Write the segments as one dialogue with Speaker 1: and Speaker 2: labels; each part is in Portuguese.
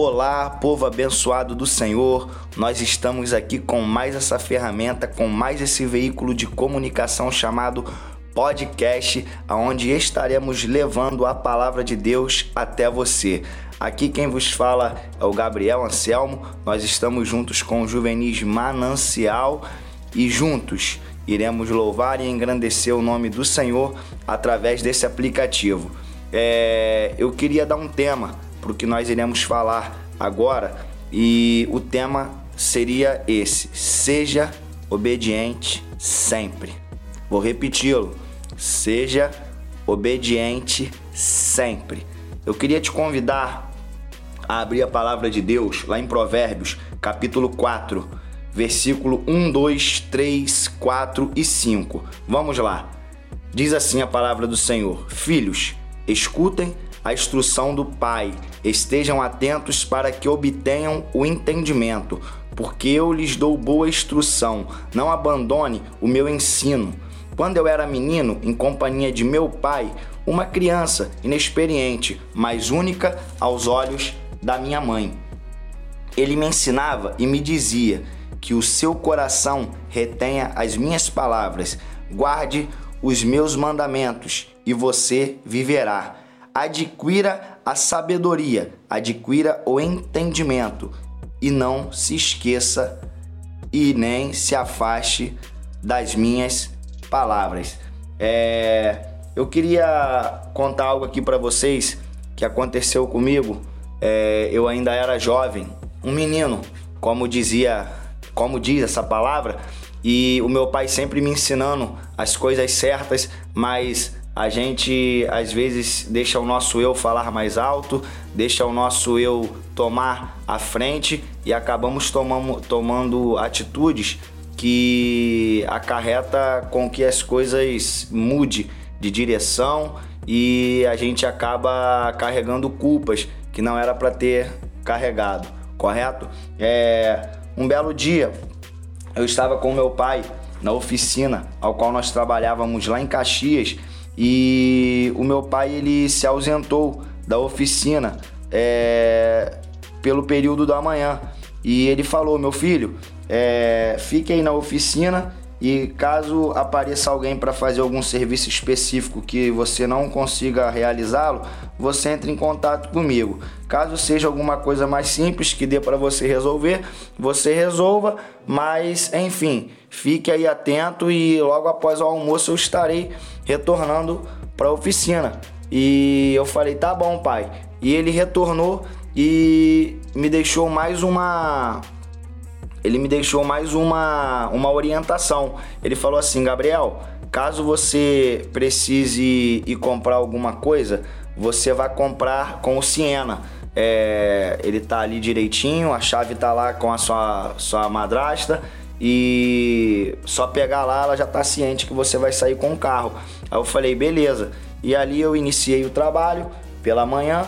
Speaker 1: Olá, povo abençoado do Senhor. Nós estamos aqui com mais essa ferramenta, com mais esse veículo de comunicação chamado podcast, aonde estaremos levando a palavra de Deus até você. Aqui quem vos fala é o Gabriel Anselmo. Nós estamos juntos com o Juvenis Manancial e juntos iremos louvar e engrandecer o nome do Senhor através desse aplicativo. É, eu queria dar um tema para o que nós iremos falar agora e o tema seria esse: seja obediente sempre. Vou repeti-lo: seja obediente sempre. Eu queria te convidar a abrir a palavra de Deus lá em Provérbios, capítulo 4, versículo 1, 2, 3, 4 e 5. Vamos lá. Diz assim a palavra do Senhor: Filhos, escutem a instrução do Pai. Estejam atentos para que obtenham o entendimento, porque eu lhes dou boa instrução. Não abandone o meu ensino. Quando eu era menino, em companhia de meu pai, uma criança inexperiente, mas única aos olhos da minha mãe. Ele me ensinava e me dizia que o seu coração retenha as minhas palavras, guarde os meus mandamentos e você viverá adquira a sabedoria, adquira o entendimento e não se esqueça e nem se afaste das minhas palavras. É, eu queria contar algo aqui para vocês que aconteceu comigo. É, eu ainda era jovem, um menino, como dizia, como diz essa palavra, e o meu pai sempre me ensinando as coisas certas, mas a gente às vezes deixa o nosso eu falar mais alto, deixa o nosso eu tomar a frente e acabamos tomando, tomando atitudes que acarreta com que as coisas mude de direção e a gente acaba carregando culpas que não era para ter carregado, correto? É, um belo dia eu estava com meu pai na oficina ao qual nós trabalhávamos lá em Caxias e o meu pai ele se ausentou da oficina é, pelo período da manhã. E ele falou meu filho é, fique aí na oficina e caso apareça alguém para fazer algum serviço específico que você não consiga realizá-lo, você entre em contato comigo. Caso seja alguma coisa mais simples que dê para você resolver, você resolva, mas enfim, fique aí atento e logo após o almoço eu estarei retornando para a oficina. E eu falei: "Tá bom, pai". E ele retornou e me deixou mais uma ele me deixou mais uma, uma orientação. Ele falou assim: Gabriel, caso você precise ir comprar alguma coisa, você vai comprar com o Siena. É, ele tá ali direitinho, a chave tá lá com a sua, sua madrasta e só pegar lá, ela já tá ciente que você vai sair com o carro. Aí eu falei, beleza. E ali eu iniciei o trabalho pela manhã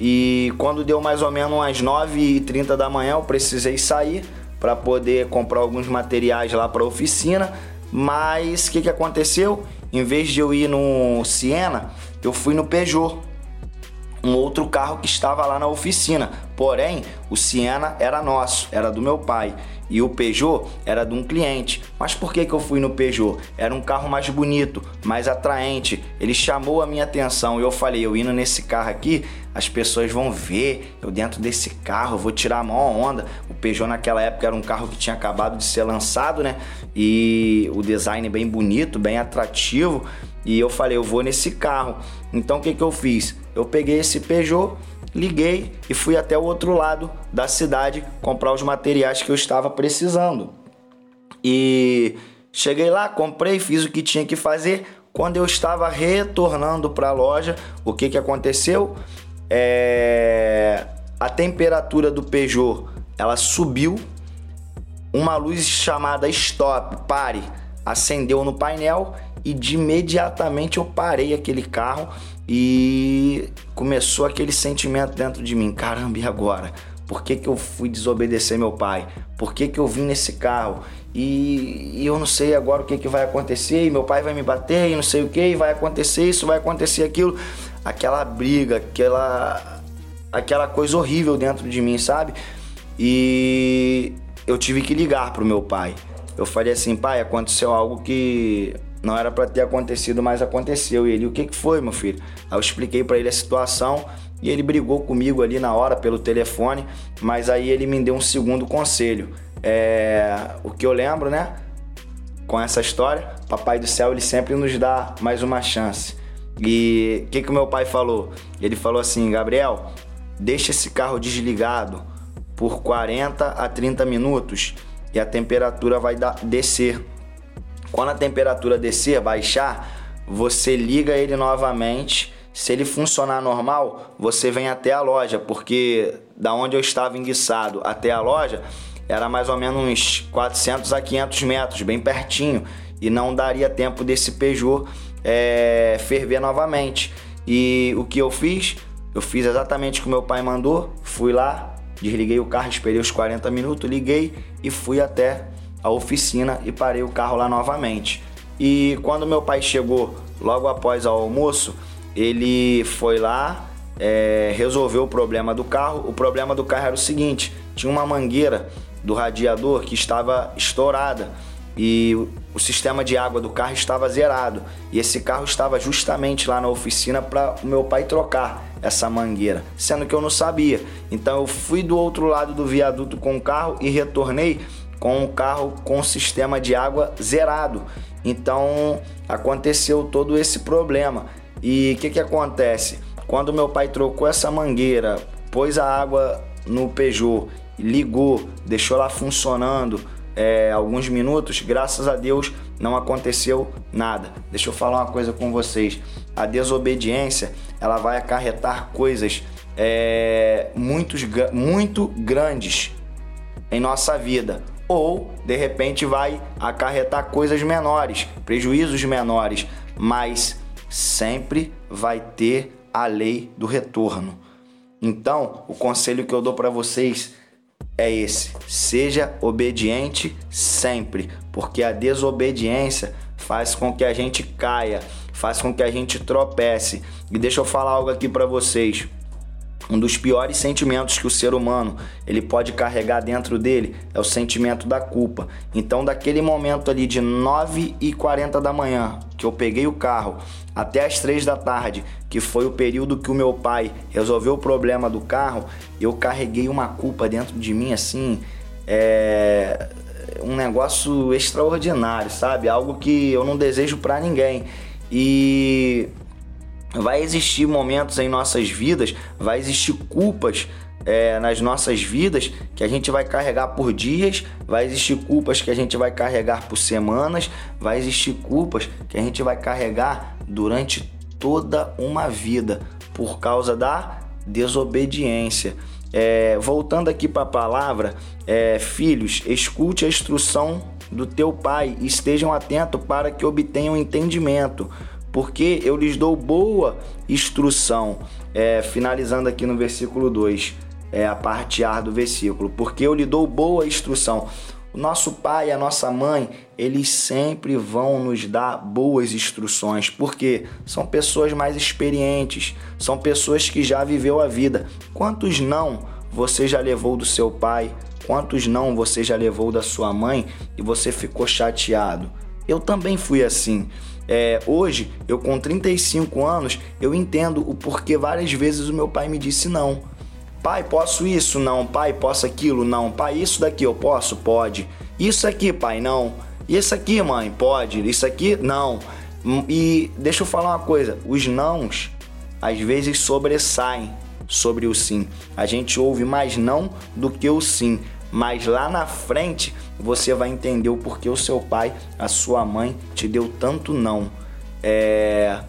Speaker 1: e quando deu mais ou menos umas 9h30 da manhã eu precisei sair para poder comprar alguns materiais lá para oficina. Mas o que, que aconteceu? Em vez de eu ir no Siena, eu fui no Peugeot, um outro carro que estava lá na oficina. Porém, o Siena era nosso, era do meu pai e o Peugeot era de um cliente. Mas por que, que eu fui no Peugeot? Era um carro mais bonito, mais atraente. Ele chamou a minha atenção e eu falei: eu indo nesse carro aqui, as pessoas vão ver eu dentro desse carro, vou tirar a maior onda. O Peugeot naquela época era um carro que tinha acabado de ser lançado, né? E o design bem bonito, bem atrativo. E eu falei: eu vou nesse carro. Então o que, que eu fiz? Eu peguei esse Peugeot liguei e fui até o outro lado da cidade comprar os materiais que eu estava precisando. E cheguei lá, comprei, fiz o que tinha que fazer. Quando eu estava retornando para a loja, o que, que aconteceu? É... A temperatura do Peugeot ela subiu, uma luz chamada stop, pare, acendeu no painel e de imediatamente eu parei aquele carro e começou aquele sentimento dentro de mim: caramba, e agora? Por que, que eu fui desobedecer meu pai? Por que, que eu vim nesse carro? E, e, eu não sei agora o que, que vai acontecer, e meu pai vai me bater, e não sei o que, e vai acontecer isso, vai acontecer aquilo. Aquela briga, aquela aquela coisa horrível dentro de mim, sabe? E eu tive que ligar pro meu pai. Eu falei assim, pai, aconteceu algo que não era para ter acontecido, mas aconteceu. E ele, o que que foi, meu filho? Aí eu expliquei para ele a situação e ele brigou comigo ali na hora pelo telefone, mas aí ele me deu um segundo conselho. É, o que eu lembro, né? Com essa história, Papai do Céu ele sempre nos dá mais uma chance. E o que que o meu pai falou? Ele falou assim, Gabriel, deixa esse carro desligado por 40 a 30 minutos e a temperatura vai descer. Quando a temperatura descer, baixar, você liga ele novamente. Se ele funcionar normal, você vem até a loja, porque da onde eu estava enguiçado até a loja era mais ou menos uns 400 a 500 metros, bem pertinho, e não daria tempo desse Peugeot é, ferver novamente. E o que eu fiz? Eu fiz exatamente o que meu pai mandou, fui lá, desliguei o carro, esperei os 40 minutos, liguei e fui até a oficina e parei o carro lá novamente. E quando meu pai chegou logo após o almoço, ele foi lá, é, resolveu o problema do carro. O problema do carro era o seguinte: tinha uma mangueira do radiador que estava estourada e o sistema de água do carro estava zerado. E esse carro estava justamente lá na oficina para o meu pai trocar essa mangueira, sendo que eu não sabia. Então eu fui do outro lado do viaduto com o carro e retornei com o carro com sistema de água zerado. Então aconteceu todo esse problema. E o que, que acontece? Quando meu pai trocou essa mangueira, pôs a água no Peugeot, ligou, deixou lá funcionando é, alguns minutos, graças a Deus não aconteceu nada. Deixa eu falar uma coisa com vocês. A desobediência ela vai acarretar coisas é, muito, muito grandes em nossa vida. Ou, de repente, vai acarretar coisas menores, prejuízos menores, mas sempre vai ter a lei do retorno. Então, o conselho que eu dou para vocês é esse: seja obediente sempre, porque a desobediência faz com que a gente caia, faz com que a gente tropece. E deixa eu falar algo aqui para vocês. Um dos piores sentimentos que o ser humano ele pode carregar dentro dele é o sentimento da culpa. Então, daquele momento ali de 9 e 40 da manhã, que eu peguei o carro, até as 3 da tarde, que foi o período que o meu pai resolveu o problema do carro, eu carreguei uma culpa dentro de mim assim, é um negócio extraordinário, sabe? Algo que eu não desejo para ninguém. E vai existir momentos em nossas vidas, vai existir culpas é, nas nossas vidas que a gente vai carregar por dias, vai existir culpas que a gente vai carregar por semanas, vai existir culpas que a gente vai carregar durante toda uma vida por causa da desobediência. É, voltando aqui para a palavra, é, filhos, escute a instrução do teu pai e estejam atentos para que obtenham entendimento porque eu lhes dou boa instrução. É, finalizando aqui no versículo 2, é a parte A do versículo, porque eu lhe dou boa instrução. O nosso pai e a nossa mãe, eles sempre vão nos dar boas instruções, porque são pessoas mais experientes, são pessoas que já viveu a vida. Quantos não você já levou do seu pai? Quantos não você já levou da sua mãe e você ficou chateado? Eu também fui assim. É, hoje, eu com 35 anos, eu entendo o porquê várias vezes o meu pai me disse não. Pai, posso isso? Não. Pai, posso aquilo? Não. Pai, isso daqui eu posso? Pode. Isso aqui, pai, não. Isso aqui, mãe, pode. Isso aqui, não. E deixa eu falar uma coisa: os nãos às vezes sobressaem sobre o sim. A gente ouve mais não do que o sim mas lá na frente você vai entender o porquê o seu pai, a sua mãe te deu tanto não. É...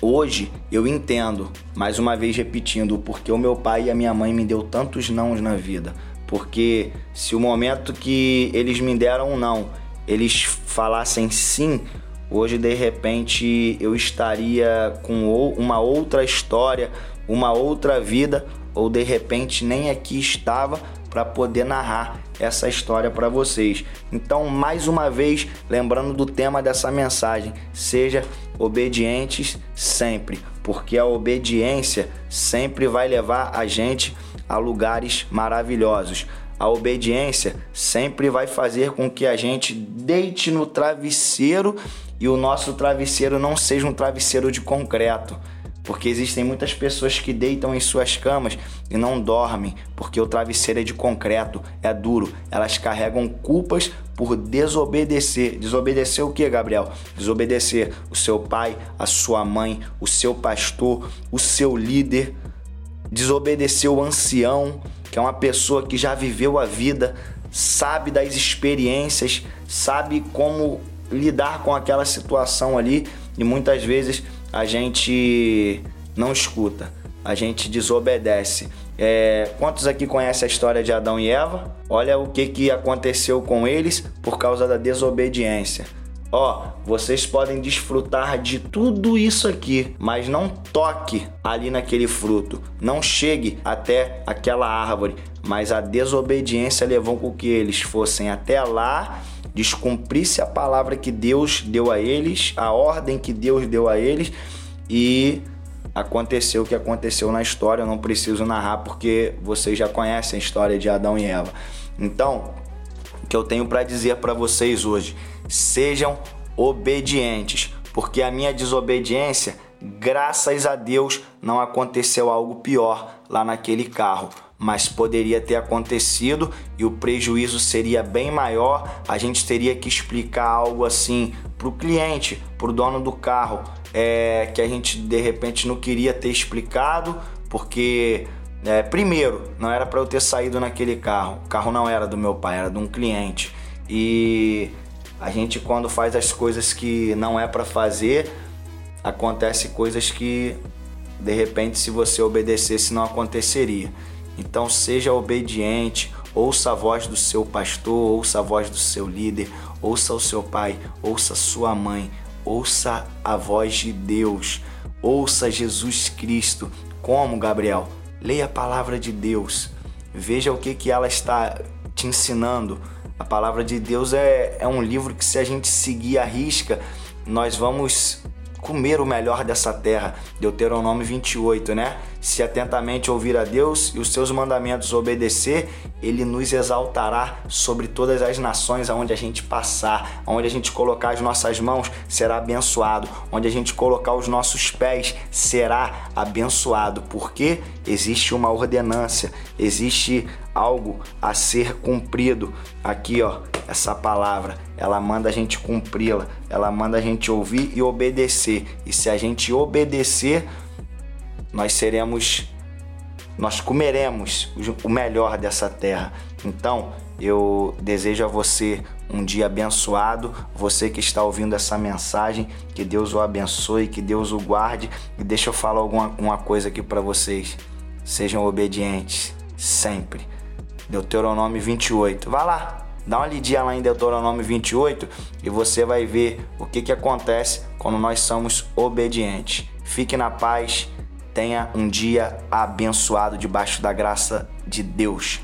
Speaker 1: Hoje eu entendo, mais uma vez repetindo, o porquê o meu pai e a minha mãe me deu tantos nãos na vida. Porque se o momento que eles me deram um não, eles falassem sim, hoje de repente eu estaria com uma outra história, uma outra vida, ou de repente nem aqui estava para poder narrar essa história para vocês. Então, mais uma vez, lembrando do tema dessa mensagem, seja obedientes sempre, porque a obediência sempre vai levar a gente a lugares maravilhosos. A obediência sempre vai fazer com que a gente deite no travesseiro e o nosso travesseiro não seja um travesseiro de concreto porque existem muitas pessoas que deitam em suas camas e não dormem, porque o travesseiro é de concreto, é duro. Elas carregam culpas por desobedecer. Desobedecer o que, Gabriel? Desobedecer o seu pai, a sua mãe, o seu pastor, o seu líder. Desobedecer o ancião, que é uma pessoa que já viveu a vida, sabe das experiências, sabe como lidar com aquela situação ali e muitas vezes a gente não escuta, a gente desobedece. É, quantos aqui conhecem a história de Adão e Eva? Olha o que, que aconteceu com eles por causa da desobediência. Ó, vocês podem desfrutar de tudo isso aqui, mas não toque ali naquele fruto, não chegue até aquela árvore, mas a desobediência levou com que eles fossem até lá descumprisse a palavra que Deus deu a eles, a ordem que Deus deu a eles e aconteceu o que aconteceu na história. Eu não preciso narrar porque vocês já conhecem a história de Adão e Eva. Então, o que eu tenho para dizer para vocês hoje, sejam obedientes, porque a minha desobediência, graças a Deus, não aconteceu algo pior lá naquele carro mas poderia ter acontecido e o prejuízo seria bem maior. A gente teria que explicar algo assim para o cliente, para o dono do carro, é, que a gente de repente não queria ter explicado, porque é, primeiro não era para eu ter saído naquele carro. O carro não era do meu pai, era de um cliente. E a gente quando faz as coisas que não é para fazer, acontece coisas que de repente se você obedecesse não aconteceria. Então seja obediente, ouça a voz do seu pastor, ouça a voz do seu líder, ouça o seu pai, ouça a sua mãe, ouça a voz de Deus, ouça Jesus Cristo. Como, Gabriel? Leia a palavra de Deus, veja o que, que ela está te ensinando. A palavra de Deus é, é um livro que, se a gente seguir a risca, nós vamos comer o melhor dessa terra. Deuteronômio 28, né? Se atentamente ouvir a Deus e os seus mandamentos obedecer, ele nos exaltará sobre todas as nações aonde a gente passar, aonde a gente colocar as nossas mãos, será abençoado, onde a gente colocar os nossos pés, será abençoado, porque existe uma ordenância, existe algo a ser cumprido. Aqui, ó, essa palavra, ela manda a gente cumpri-la, ela manda a gente ouvir e obedecer. E se a gente obedecer, nós seremos, nós comeremos o melhor dessa terra. Então, eu desejo a você um dia abençoado, você que está ouvindo essa mensagem, que Deus o abençoe, que Deus o guarde. E deixa eu falar alguma uma coisa aqui para vocês. Sejam obedientes sempre. Deuteronômio 28. Vai lá, dá uma lidinha lá em Deuteronômio 28 e você vai ver o que, que acontece quando nós somos obedientes. Fique na paz Tenha um dia abençoado debaixo da graça de Deus.